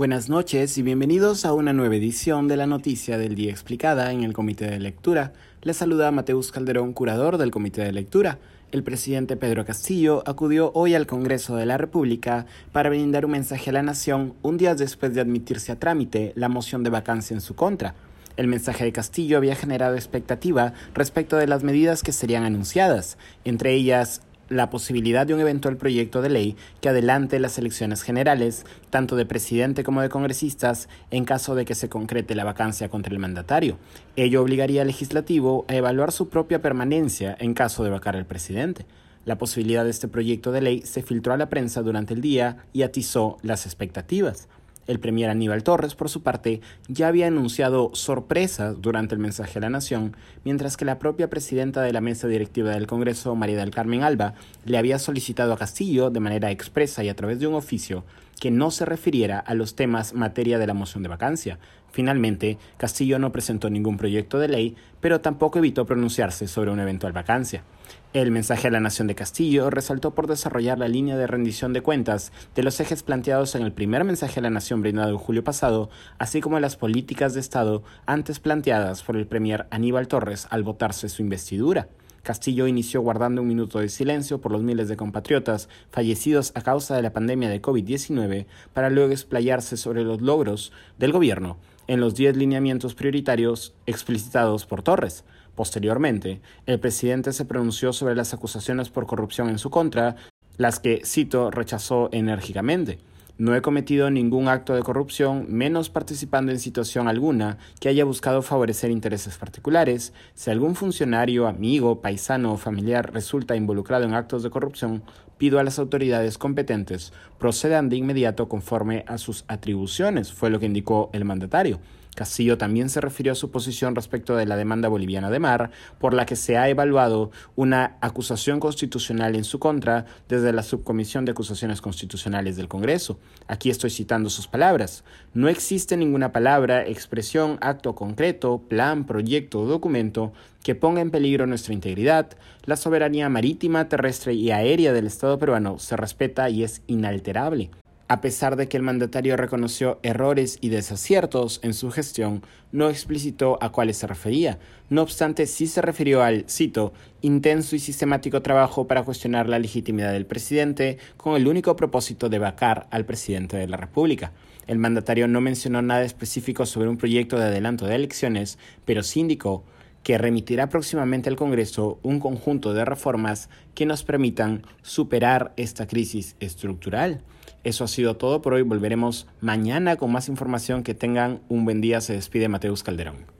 Buenas noches y bienvenidos a una nueva edición de la Noticia del Día Explicada en el Comité de Lectura. Les saluda Mateus Calderón, curador del Comité de Lectura. El presidente Pedro Castillo acudió hoy al Congreso de la República para brindar un mensaje a la nación un día después de admitirse a trámite la moción de vacancia en su contra. El mensaje de Castillo había generado expectativa respecto de las medidas que serían anunciadas, entre ellas la posibilidad de un eventual proyecto de ley que adelante las elecciones generales, tanto de presidente como de congresistas, en caso de que se concrete la vacancia contra el mandatario. Ello obligaría al legislativo a evaluar su propia permanencia en caso de vacar al presidente. La posibilidad de este proyecto de ley se filtró a la prensa durante el día y atizó las expectativas. El premier Aníbal Torres, por su parte, ya había anunciado sorpresas durante el mensaje a la nación, mientras que la propia presidenta de la mesa directiva del Congreso, María del Carmen Alba, le había solicitado a Castillo, de manera expresa y a través de un oficio, que no se refiriera a los temas materia de la moción de vacancia. Finalmente, Castillo no presentó ningún proyecto de ley, pero tampoco evitó pronunciarse sobre una eventual vacancia. El mensaje a la Nación de Castillo resaltó por desarrollar la línea de rendición de cuentas de los ejes planteados en el primer mensaje a la Nación brindado en julio pasado, así como las políticas de Estado antes planteadas por el premier Aníbal Torres al votarse su investidura. Castillo inició guardando un minuto de silencio por los miles de compatriotas fallecidos a causa de la pandemia de COVID-19 para luego explayarse sobre los logros del gobierno en los 10 lineamientos prioritarios explicitados por Torres. Posteriormente, el presidente se pronunció sobre las acusaciones por corrupción en su contra, las que, cito, rechazó enérgicamente. No he cometido ningún acto de corrupción, menos participando en situación alguna que haya buscado favorecer intereses particulares. Si algún funcionario, amigo, paisano o familiar resulta involucrado en actos de corrupción, pido a las autoridades competentes procedan de inmediato conforme a sus atribuciones, fue lo que indicó el mandatario. Castillo también se refirió a su posición respecto de la demanda boliviana de mar, por la que se ha evaluado una acusación constitucional en su contra desde la Subcomisión de Acusaciones Constitucionales del Congreso. Aquí estoy citando sus palabras. No existe ninguna palabra, expresión, acto concreto, plan, proyecto o documento que ponga en peligro nuestra integridad. La soberanía marítima, terrestre y aérea del Estado peruano se respeta y es inalterable. A pesar de que el mandatario reconoció errores y desaciertos en su gestión, no explicitó a cuáles se refería. No obstante, sí se refirió al, cito, intenso y sistemático trabajo para cuestionar la legitimidad del presidente con el único propósito de vacar al presidente de la República. El mandatario no mencionó nada específico sobre un proyecto de adelanto de elecciones, pero sí indicó que remitirá próximamente al Congreso un conjunto de reformas que nos permitan superar esta crisis estructural. Eso ha sido todo por hoy. Volveremos mañana con más información. Que tengan un buen día. Se despide Mateus Calderón.